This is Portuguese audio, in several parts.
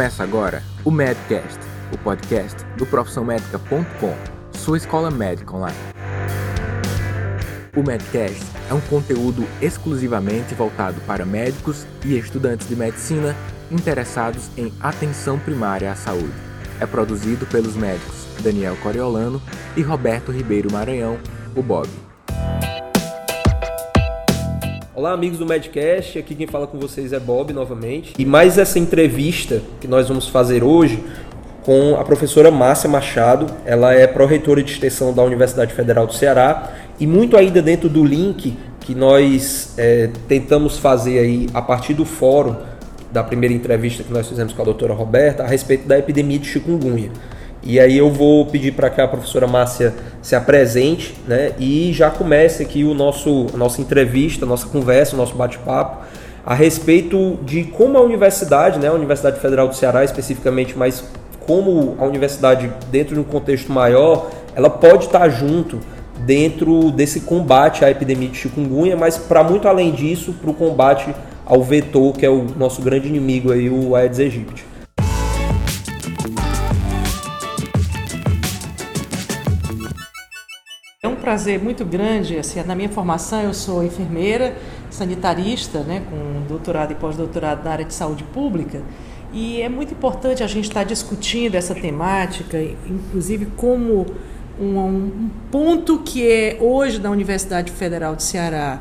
Começa agora o Medcast, o podcast do profissãomédica.com, sua escola médica online. O Medcast é um conteúdo exclusivamente voltado para médicos e estudantes de medicina interessados em atenção primária à saúde. É produzido pelos médicos Daniel Coriolano e Roberto Ribeiro Maranhão, o Bob. Olá, amigos do Medcast. Aqui quem fala com vocês é Bob novamente. E mais essa entrevista que nós vamos fazer hoje com a professora Márcia Machado. Ela é pró-reitora de extensão da Universidade Federal do Ceará e muito ainda dentro do link que nós é, tentamos fazer aí a partir do fórum da primeira entrevista que nós fizemos com a doutora Roberta a respeito da epidemia de chikungunya. E aí eu vou pedir para que a professora Márcia se apresente né, e já comece aqui o nosso, a nossa entrevista, a nossa conversa, o nosso bate-papo a respeito de como a universidade, né, a Universidade Federal do Ceará especificamente, mas como a universidade, dentro de um contexto maior, ela pode estar junto dentro desse combate à epidemia de chikungunya, mas para muito além disso, para o combate ao vetor, que é o nosso grande inimigo aí, o Aedes aegypti. Prazer muito grande. Assim, na minha formação, eu sou enfermeira, sanitarista, né, com doutorado e pós-doutorado na área de saúde pública. E é muito importante a gente estar discutindo essa temática, inclusive como um, um ponto que é hoje da Universidade Federal de Ceará,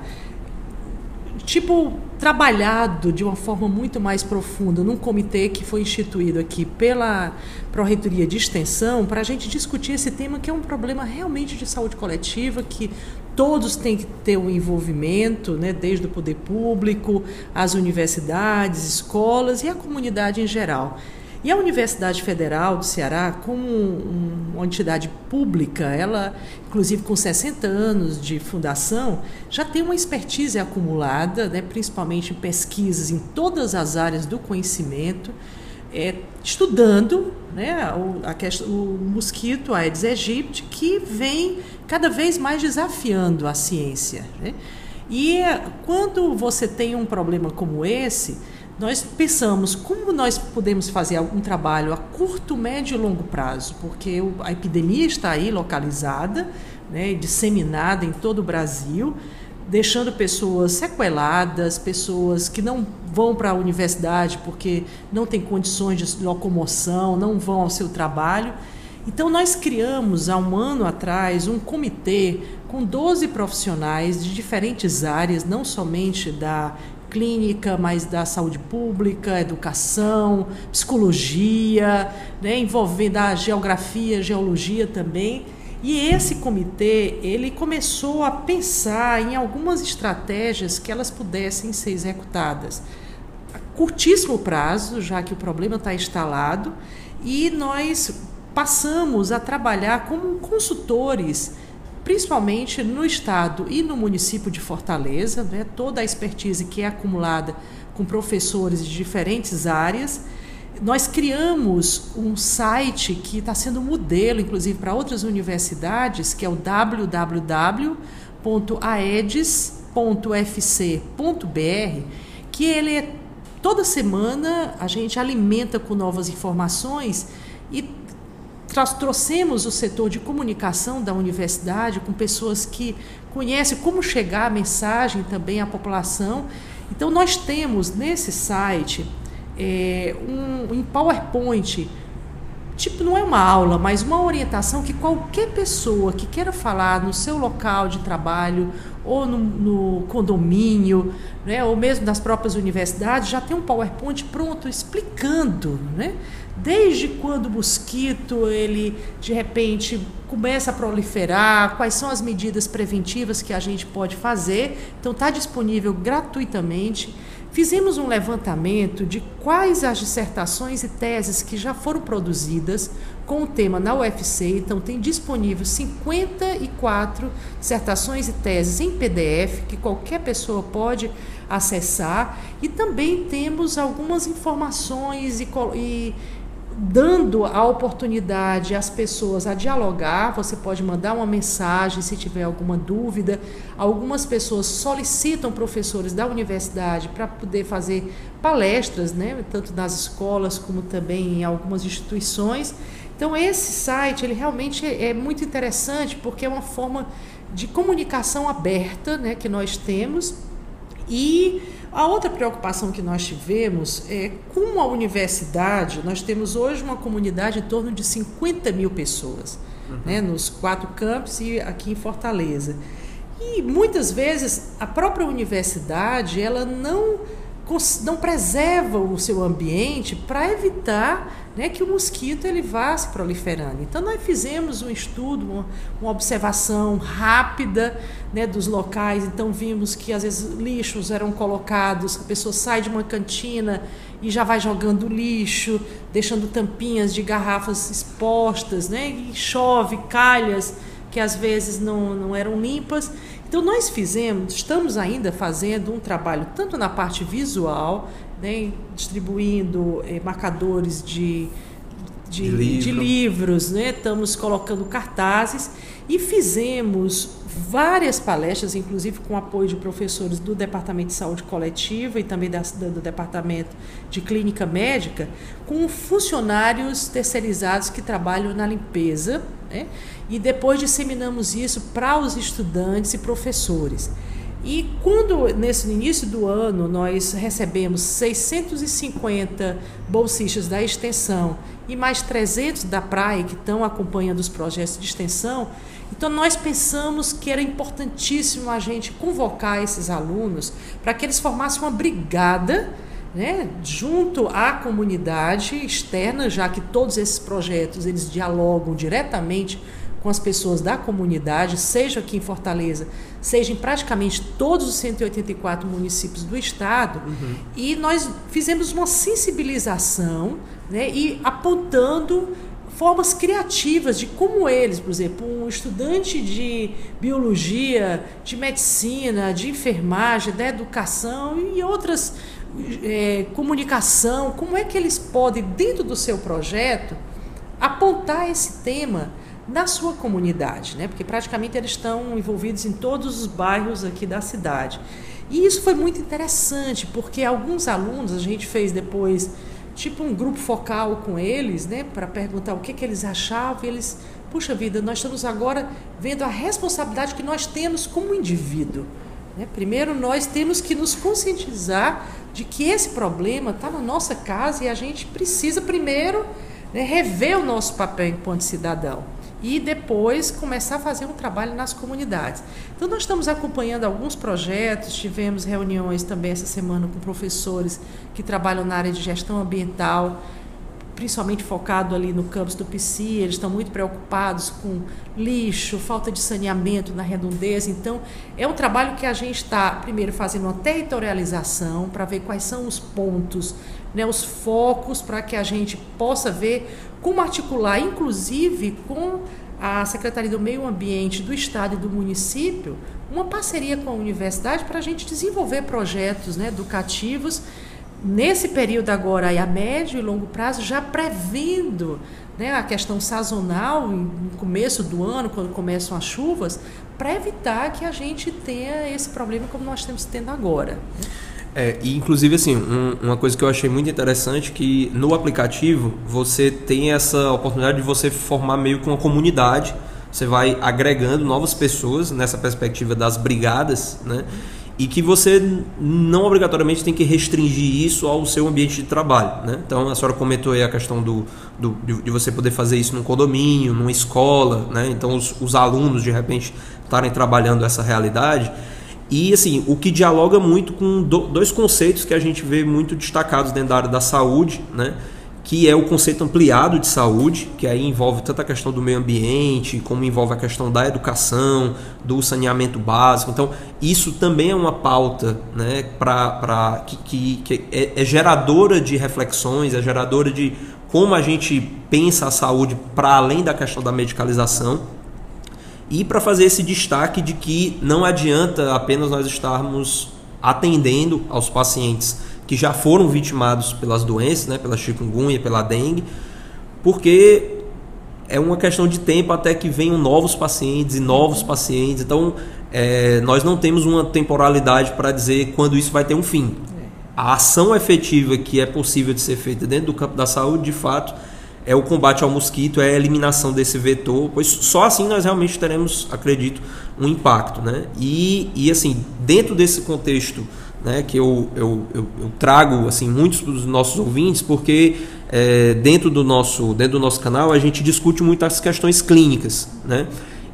tipo trabalhado de uma forma muito mais profunda num comitê que foi instituído aqui pela Pró-Reitoria de Extensão para a gente discutir esse tema que é um problema realmente de saúde coletiva, que todos têm que ter um envolvimento, né, desde o poder público, as universidades, escolas e a comunidade em geral. E a Universidade Federal do Ceará, como uma entidade pública, ela, inclusive com 60 anos de fundação, já tem uma expertise acumulada, né, principalmente em pesquisas em todas as áreas do conhecimento, é, estudando né, o, a o mosquito Aedes aegypti, que vem cada vez mais desafiando a ciência. Né? E quando você tem um problema como esse, nós pensamos como nós podemos fazer um trabalho a curto, médio e longo prazo, porque a epidemia está aí localizada, né, disseminada em todo o Brasil, deixando pessoas sequeladas, pessoas que não vão para a universidade porque não têm condições de locomoção, não vão ao seu trabalho. Então, nós criamos há um ano atrás um comitê com 12 profissionais de diferentes áreas, não somente da clínica, mas da saúde pública, educação, psicologia, né, envolvendo a geografia, geologia também. E esse comitê, ele começou a pensar em algumas estratégias que elas pudessem ser executadas a curtíssimo prazo, já que o problema está instalado, e nós passamos a trabalhar como consultores principalmente no estado e no município de Fortaleza, né, toda a expertise que é acumulada com professores de diferentes áreas. Nós criamos um site que está sendo modelo, inclusive, para outras universidades, que é o www.aedes.fc.br, que ele é toda semana a gente alimenta com novas informações e trouxemos o setor de comunicação da universidade com pessoas que conhecem como chegar a mensagem também à população. Então, nós temos nesse site é, um, em PowerPoint, tipo, não é uma aula, mas uma orientação que qualquer pessoa que queira falar no seu local de trabalho ou no, no condomínio, né, ou mesmo das próprias universidades, já tem um PowerPoint pronto explicando, né? Desde quando o mosquito ele de repente começa a proliferar, quais são as medidas preventivas que a gente pode fazer. Então está disponível gratuitamente. Fizemos um levantamento de quais as dissertações e teses que já foram produzidas com o tema na UFC. Então tem disponível 54 dissertações e teses em PDF que qualquer pessoa pode acessar e também temos algumas informações e, e dando a oportunidade às pessoas a dialogar. Você pode mandar uma mensagem se tiver alguma dúvida. Algumas pessoas solicitam professores da universidade para poder fazer palestras, né, tanto nas escolas como também em algumas instituições. Então esse site ele realmente é muito interessante porque é uma forma de comunicação aberta, né, que nós temos e a outra preocupação que nós tivemos é com a universidade, nós temos hoje uma comunidade em torno de 50 mil pessoas, uhum. né, nos quatro campos e aqui em Fortaleza. E muitas vezes a própria universidade ela não não preserva o seu ambiente para evitar né, que o mosquito ele vá se proliferando. Então nós fizemos um estudo, uma, uma observação rápida né, dos locais. Então vimos que às vezes lixos eram colocados, a pessoa sai de uma cantina e já vai jogando lixo, deixando tampinhas de garrafas expostas, né, e chove, calhas que às vezes não, não eram limpas. Então, nós fizemos, estamos ainda fazendo um trabalho tanto na parte visual, né, distribuindo eh, marcadores de, de, de, livro. de livros, né, estamos colocando cartazes e fizemos várias palestras, inclusive com apoio de professores do Departamento de Saúde Coletiva e também da, do Departamento de Clínica Médica, com funcionários terceirizados que trabalham na limpeza. Né? E depois disseminamos isso para os estudantes e professores. E quando, nesse início do ano, nós recebemos 650 bolsistas da extensão e mais 300 da praia que estão acompanhando os projetos de extensão, então nós pensamos que era importantíssimo a gente convocar esses alunos para que eles formassem uma brigada né, junto à comunidade externa, já que todos esses projetos eles dialogam diretamente com as pessoas da comunidade, seja aqui em Fortaleza, seja em praticamente todos os 184 municípios do estado, uhum. e nós fizemos uma sensibilização né, e apontando formas criativas de como eles, por exemplo, um estudante de biologia, de medicina, de enfermagem, da educação e outras é, comunicação, como é que eles podem, dentro do seu projeto, apontar esse tema na sua comunidade, né? porque praticamente eles estão envolvidos em todos os bairros aqui da cidade. E isso foi muito interessante, porque alguns alunos, a gente fez depois tipo um grupo focal com eles, né, para perguntar o que, que eles achavam, eles, puxa vida, nós estamos agora vendo a responsabilidade que nós temos como indivíduo. Né? Primeiro, nós temos que nos conscientizar de que esse problema está na nossa casa e a gente precisa primeiro né, rever o nosso papel enquanto cidadão e depois começar a fazer um trabalho nas comunidades. Então, nós estamos acompanhando alguns projetos, tivemos reuniões também essa semana com professores que trabalham na área de gestão ambiental, principalmente focado ali no campus do PC, eles estão muito preocupados com lixo, falta de saneamento na redondeza. Então, é um trabalho que a gente está, primeiro, fazendo uma territorialização para ver quais são os pontos, né, os focos, para que a gente possa ver como articular, inclusive com a Secretaria do Meio Ambiente do Estado e do município, uma parceria com a universidade para a gente desenvolver projetos né, educativos nesse período agora a médio e longo prazo, já prevendo né, a questão sazonal no começo do ano, quando começam as chuvas, para evitar que a gente tenha esse problema como nós estamos tendo agora. Né? É, e inclusive assim, um, uma coisa que eu achei muito interessante que no aplicativo você tem essa oportunidade de você formar meio que uma comunidade. Você vai agregando novas pessoas nessa perspectiva das brigadas, né? E que você não obrigatoriamente tem que restringir isso ao seu ambiente de trabalho. Né? Então a senhora comentou aí a questão do, do de você poder fazer isso num condomínio, numa escola, né? Então os, os alunos de repente estarem trabalhando essa realidade. E assim, o que dialoga muito com dois conceitos que a gente vê muito destacados dentro da área da saúde, né? que é o conceito ampliado de saúde, que aí envolve tanto a questão do meio ambiente, como envolve a questão da educação, do saneamento básico. Então, isso também é uma pauta né, pra, pra, que, que, que é, é geradora de reflexões, é geradora de como a gente pensa a saúde para além da questão da medicalização. E para fazer esse destaque de que não adianta apenas nós estarmos atendendo aos pacientes que já foram vitimados pelas doenças, né, pela chikungunya, pela dengue, porque é uma questão de tempo até que venham novos pacientes e novos pacientes. Então, é, nós não temos uma temporalidade para dizer quando isso vai ter um fim. A ação efetiva que é possível de ser feita dentro do campo da saúde, de fato, é o combate ao mosquito, é a eliminação desse vetor, pois só assim nós realmente teremos, acredito, um impacto. Né? E, e assim, dentro desse contexto né, que eu, eu, eu, eu trago assim, muitos dos nossos ouvintes, porque é, dentro, do nosso, dentro do nosso canal a gente discute muitas questões clínicas. Né?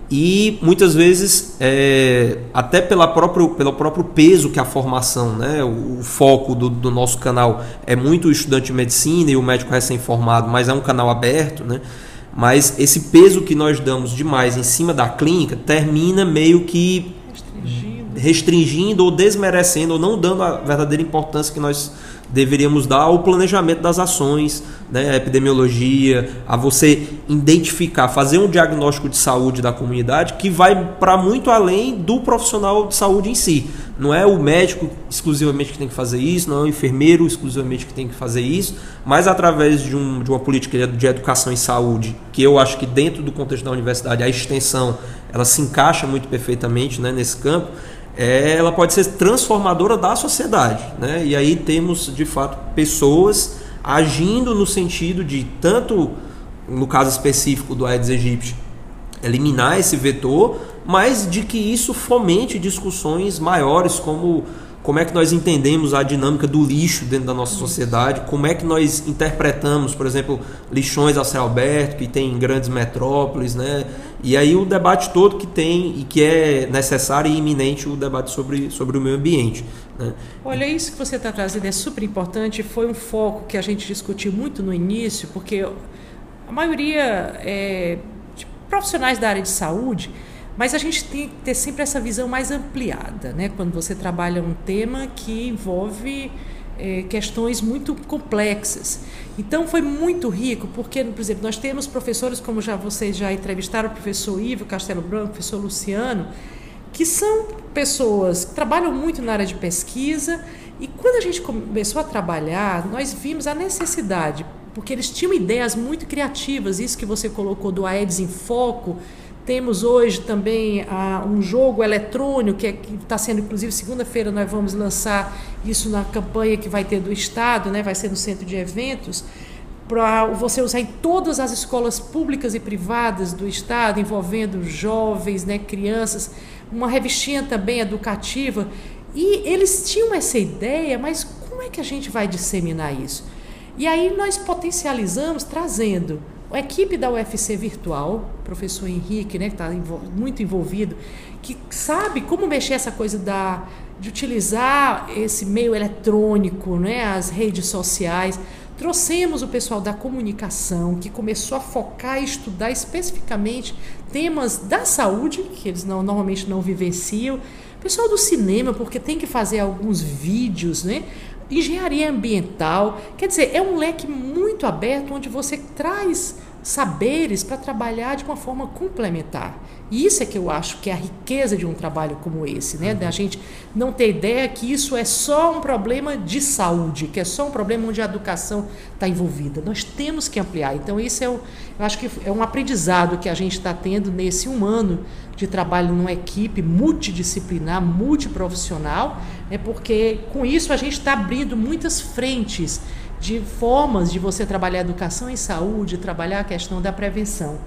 E muitas vezes é, até pela próprio, pelo próprio peso que a formação, né, o, o foco do, do, nosso canal é muito o estudante de medicina e o médico recém-formado, mas é um canal aberto, né, mas esse peso que nós damos demais em cima da clínica termina meio que restringindo ou desmerecendo ou não dando a verdadeira importância que nós deveríamos dar ao planejamento das ações, né, a epidemiologia, a você identificar, fazer um diagnóstico de saúde da comunidade que vai para muito além do profissional de saúde em si. Não é o médico exclusivamente que tem que fazer isso, não é o enfermeiro exclusivamente que tem que fazer isso, mas através de, um, de uma política de educação em saúde, que eu acho que dentro do contexto da universidade a extensão ela se encaixa muito perfeitamente né, nesse campo é, ela pode ser transformadora da sociedade. Né? E aí temos, de fato, pessoas agindo no sentido de, tanto no caso específico do Aedes aegypti, eliminar esse vetor, mas de que isso fomente discussões maiores como como é que nós entendemos a dinâmica do lixo dentro da nossa sociedade, como é que nós interpretamos, por exemplo, lixões a céu aberto que tem em grandes metrópoles, né? E aí o debate todo que tem e que é necessário e iminente o debate sobre, sobre o meio ambiente. Né? Olha, isso que você está trazendo é super importante, foi um foco que a gente discutiu muito no início, porque a maioria é, de profissionais da área de saúde mas a gente tem que ter sempre essa visão mais ampliada, né? quando você trabalha um tema que envolve é, questões muito complexas. Então foi muito rico, porque, por exemplo, nós temos professores, como já vocês já entrevistaram, o professor Ivo Castelo Branco, o professor Luciano, que são pessoas que trabalham muito na área de pesquisa, e quando a gente começou a trabalhar, nós vimos a necessidade, porque eles tinham ideias muito criativas, isso que você colocou do Aedes em Foco, temos hoje também ah, um jogo eletrônico, que é, está sendo, inclusive, segunda-feira nós vamos lançar isso na campanha que vai ter do Estado, né, vai ser no centro de eventos, para você usar em todas as escolas públicas e privadas do Estado, envolvendo jovens, né, crianças, uma revistinha também educativa. E eles tinham essa ideia, mas como é que a gente vai disseminar isso? E aí nós potencializamos trazendo a equipe da UFC Virtual, professor Henrique, né, que está muito envolvido, que sabe como mexer essa coisa da, de utilizar esse meio eletrônico, né, as redes sociais. Trouxemos o pessoal da comunicação, que começou a focar e estudar especificamente temas da saúde, que eles não, normalmente não vivenciam. Pessoal do cinema, porque tem que fazer alguns vídeos, né? Engenharia ambiental. Quer dizer, é um leque muito aberto onde você traz saberes para trabalhar de uma forma complementar. E isso é que eu acho que é a riqueza de um trabalho como esse, né? Da gente não ter ideia que isso é só um problema de saúde, que é só um problema onde a educação está envolvida. Nós temos que ampliar. Então, isso é, o, eu acho que é um aprendizado que a gente está tendo nesse um ano de trabalho numa equipe multidisciplinar, multiprofissional, é porque com isso a gente está abrindo muitas frentes de formas de você trabalhar educação em saúde, trabalhar a questão da prevenção.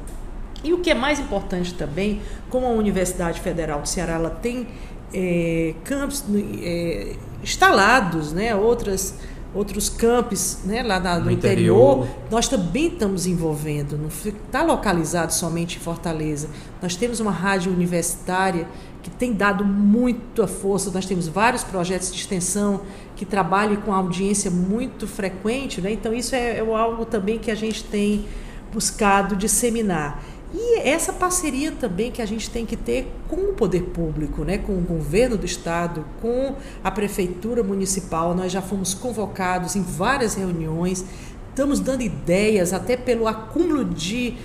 E o que é mais importante também, como a Universidade Federal do Ceará ela tem é, campos é, instalados, né, outras, outros campos né, lá na, no, no interior, interior, nós também estamos envolvendo, não está localizado somente em Fortaleza. Nós temos uma rádio universitária que tem dado muita força. Nós temos vários projetos de extensão que trabalham com audiência muito frequente, né? então isso é, é algo também que a gente tem buscado disseminar. E essa parceria também que a gente tem que ter com o poder público, né? com o governo do estado, com a prefeitura municipal. Nós já fomos convocados em várias reuniões, estamos dando ideias, até pelo acúmulo de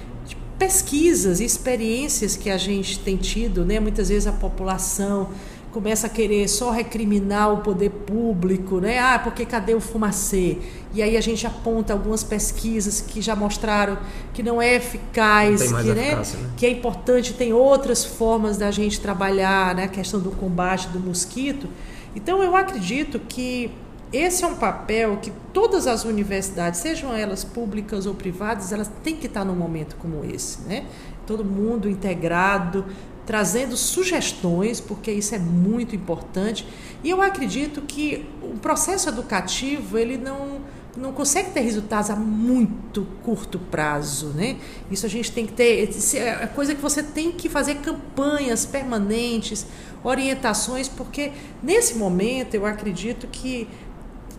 pesquisas e experiências que a gente tem tido, né? muitas vezes a população começa a querer só recriminar o poder público, né? Ah, porque cadê o fumacê? E aí a gente aponta algumas pesquisas que já mostraram que não é eficaz, não que, né, eficácia, né? que é importante, tem outras formas da gente trabalhar, né? A questão do combate do mosquito. Então eu acredito que esse é um papel que todas as universidades, sejam elas públicas ou privadas, elas têm que estar num momento como esse, né? Todo mundo integrado, trazendo sugestões, porque isso é muito importante. E eu acredito que o processo educativo, ele não não consegue ter resultados a muito curto prazo, né? Isso a gente tem que ter, é coisa que você tem que fazer campanhas permanentes, orientações, porque nesse momento eu acredito que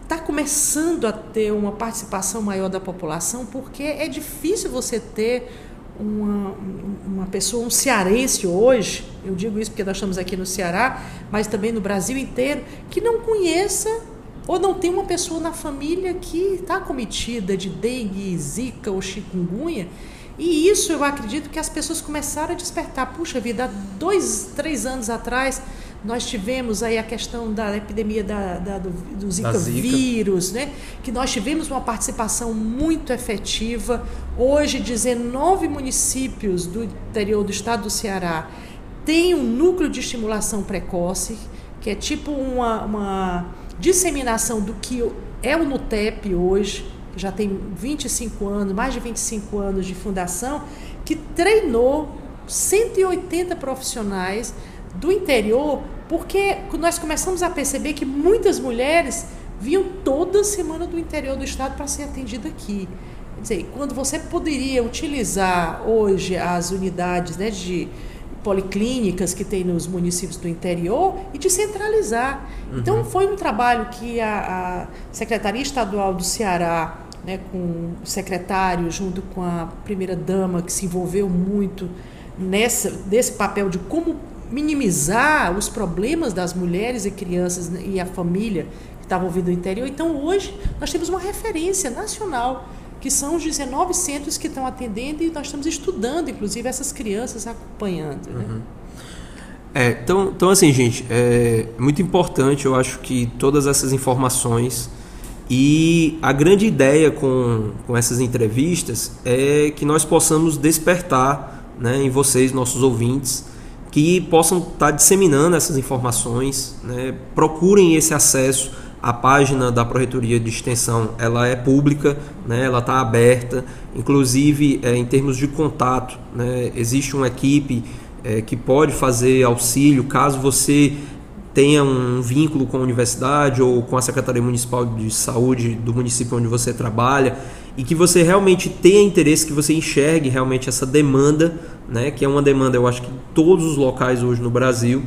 está começando a ter uma participação maior da população, porque é difícil você ter uma, uma pessoa, um cearense hoje, eu digo isso porque nós estamos aqui no Ceará, mas também no Brasil inteiro, que não conheça ou não tem uma pessoa na família que está cometida de dengue, zika ou chikungunya. E isso eu acredito que as pessoas começaram a despertar. Puxa vida, há dois, três anos atrás nós tivemos aí a questão da epidemia da, da do, do Zika, da Zika, vírus, né? que nós tivemos uma participação muito efetiva. Hoje, 19 municípios do interior do estado do Ceará têm um núcleo de estimulação precoce, que é tipo uma, uma disseminação do que é o NUTEP hoje, que já tem 25 anos, mais de 25 anos de fundação, que treinou 180 profissionais do interior porque nós começamos a perceber que muitas mulheres vinham toda semana do interior do estado para ser atendida aqui. Quer dizer, quando você poderia utilizar hoje as unidades né, de policlínicas que tem nos municípios do interior e descentralizar. Uhum. Então foi um trabalho que a, a Secretaria Estadual do Ceará, né, com o secretário junto com a primeira dama que se envolveu muito nessa desse papel de como minimizar os problemas das mulheres e crianças e a família que estavam vindo do interior. Então, hoje, nós temos uma referência nacional, que são os 19 centros que estão atendendo e nós estamos estudando, inclusive, essas crianças acompanhando. Né? Uhum. É, então, então, assim, gente, é muito importante, eu acho que todas essas informações e a grande ideia com, com essas entrevistas é que nós possamos despertar né, em vocês, nossos ouvintes, que possam estar tá disseminando essas informações, né? procurem esse acesso à página da Proreitoria de Extensão, ela é pública, né? ela está aberta, inclusive é, em termos de contato, né? existe uma equipe é, que pode fazer auxílio caso você tenha um vínculo com a universidade ou com a Secretaria Municipal de Saúde do município onde você trabalha e que você realmente tenha interesse, que você enxergue realmente essa demanda, né, que é uma demanda, eu acho que todos os locais hoje no Brasil,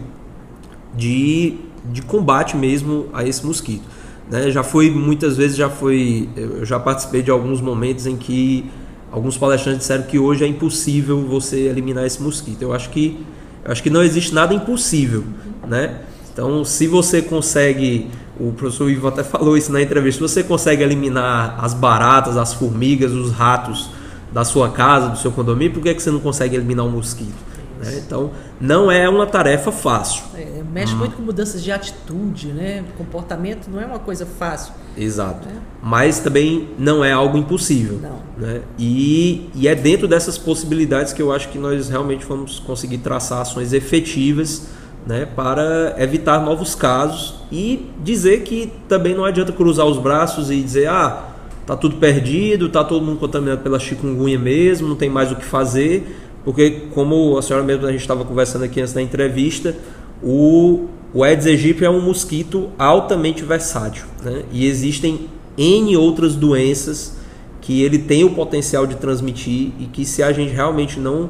de, de combate mesmo a esse mosquito. Né? Já foi, muitas vezes, já foi, eu já participei de alguns momentos em que alguns palestrantes disseram que hoje é impossível você eliminar esse mosquito. Eu acho que, eu acho que não existe nada impossível, né? Então, se você consegue o professor Ivo até falou isso na entrevista. Se você consegue eliminar as baratas, as formigas, os ratos da sua casa, do seu condomínio, por que, é que você não consegue eliminar o mosquito? Né? Então, não é uma tarefa fácil. É, mexe hum. muito com mudanças de atitude, né? Comportamento não é uma coisa fácil. Exato. Né? Mas também não é algo impossível. Não. Né? E, e é dentro dessas possibilidades que eu acho que nós realmente vamos conseguir traçar ações efetivas né, para evitar novos casos e dizer que também não adianta cruzar os braços e dizer ah tá tudo perdido, tá todo mundo contaminado pela chikungunya mesmo, não tem mais o que fazer, porque como a senhora mesmo a gente estava conversando aqui antes da entrevista, o, o Aedes aegypti é um mosquito altamente versátil, né? e existem N outras doenças que ele tem o potencial de transmitir e que se a gente realmente não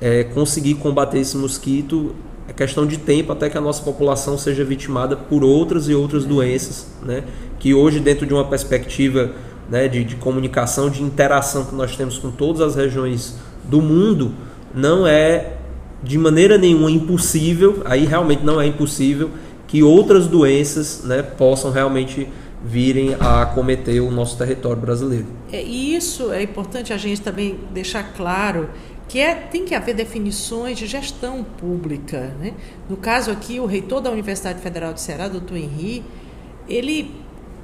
é, conseguir combater esse mosquito, é questão de tempo até que a nossa população seja vitimada por outras e outras doenças, né? que hoje, dentro de uma perspectiva né, de, de comunicação, de interação que nós temos com todas as regiões do mundo, não é de maneira nenhuma impossível, aí realmente não é impossível, que outras doenças né, possam realmente virem a acometer o nosso território brasileiro. É, e isso é importante a gente também deixar claro que é tem que haver definições de gestão pública. Né? No caso aqui, o reitor da Universidade Federal de Ceará, doutor Henri, ele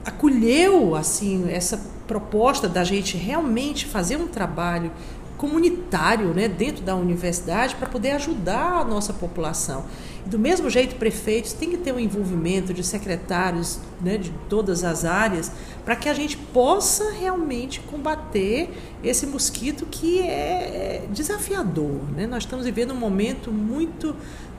acolheu assim essa proposta da gente realmente fazer um trabalho comunitário né, dentro da universidade para poder ajudar a nossa população. E do mesmo jeito, prefeitos têm que ter um envolvimento de secretários né, de todas as áreas para que a gente possa realmente combater esse mosquito que é desafiador. Né? Nós estamos vivendo um momento muito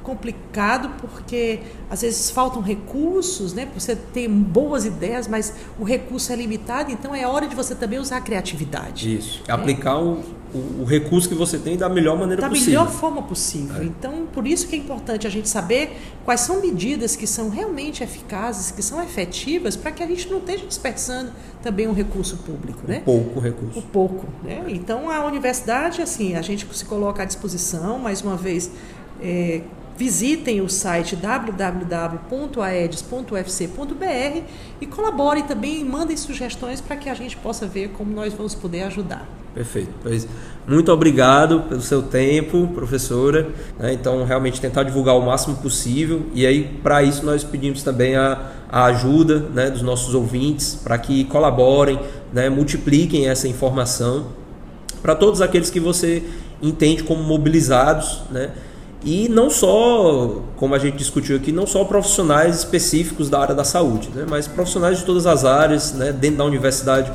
complicado porque às vezes faltam recursos, né? Você tem boas ideias, mas o recurso é limitado, então é hora de você também usar a criatividade. Isso. É. Aplicar o, o, o, recurso que você tem da melhor maneira da possível. Da melhor forma possível. É. Então, por isso que é importante a gente saber quais são medidas que são realmente eficazes, que são efetivas, para que a gente não esteja dispersando também um recurso público, né? pouco recurso. O pouco, né? Então, a universidade, assim, a gente se coloca à disposição, mais uma vez, é, Visitem o site www.aedes.ufc.br e colaborem também, mandem sugestões para que a gente possa ver como nós vamos poder ajudar. Perfeito. Pois, muito obrigado pelo seu tempo, professora. Né? Então, realmente tentar divulgar o máximo possível. E aí, para isso, nós pedimos também a, a ajuda né, dos nossos ouvintes para que colaborem, né, multipliquem essa informação para todos aqueles que você entende como mobilizados, né? E não só, como a gente discutiu aqui, não só profissionais específicos da área da saúde, né, mas profissionais de todas as áreas, né, dentro da universidade,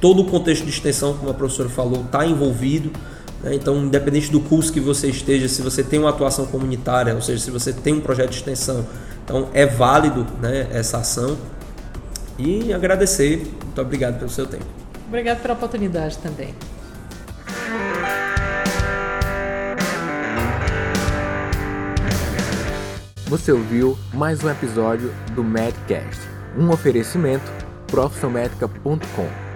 todo o contexto de extensão, como a professora falou, está envolvido. Né, então, independente do curso que você esteja, se você tem uma atuação comunitária, ou seja, se você tem um projeto de extensão, então é válido né, essa ação. E agradecer, muito obrigado pelo seu tempo. Obrigado pela oportunidade também. Você ouviu mais um episódio do Medcast, um oferecimento profissionmedica.com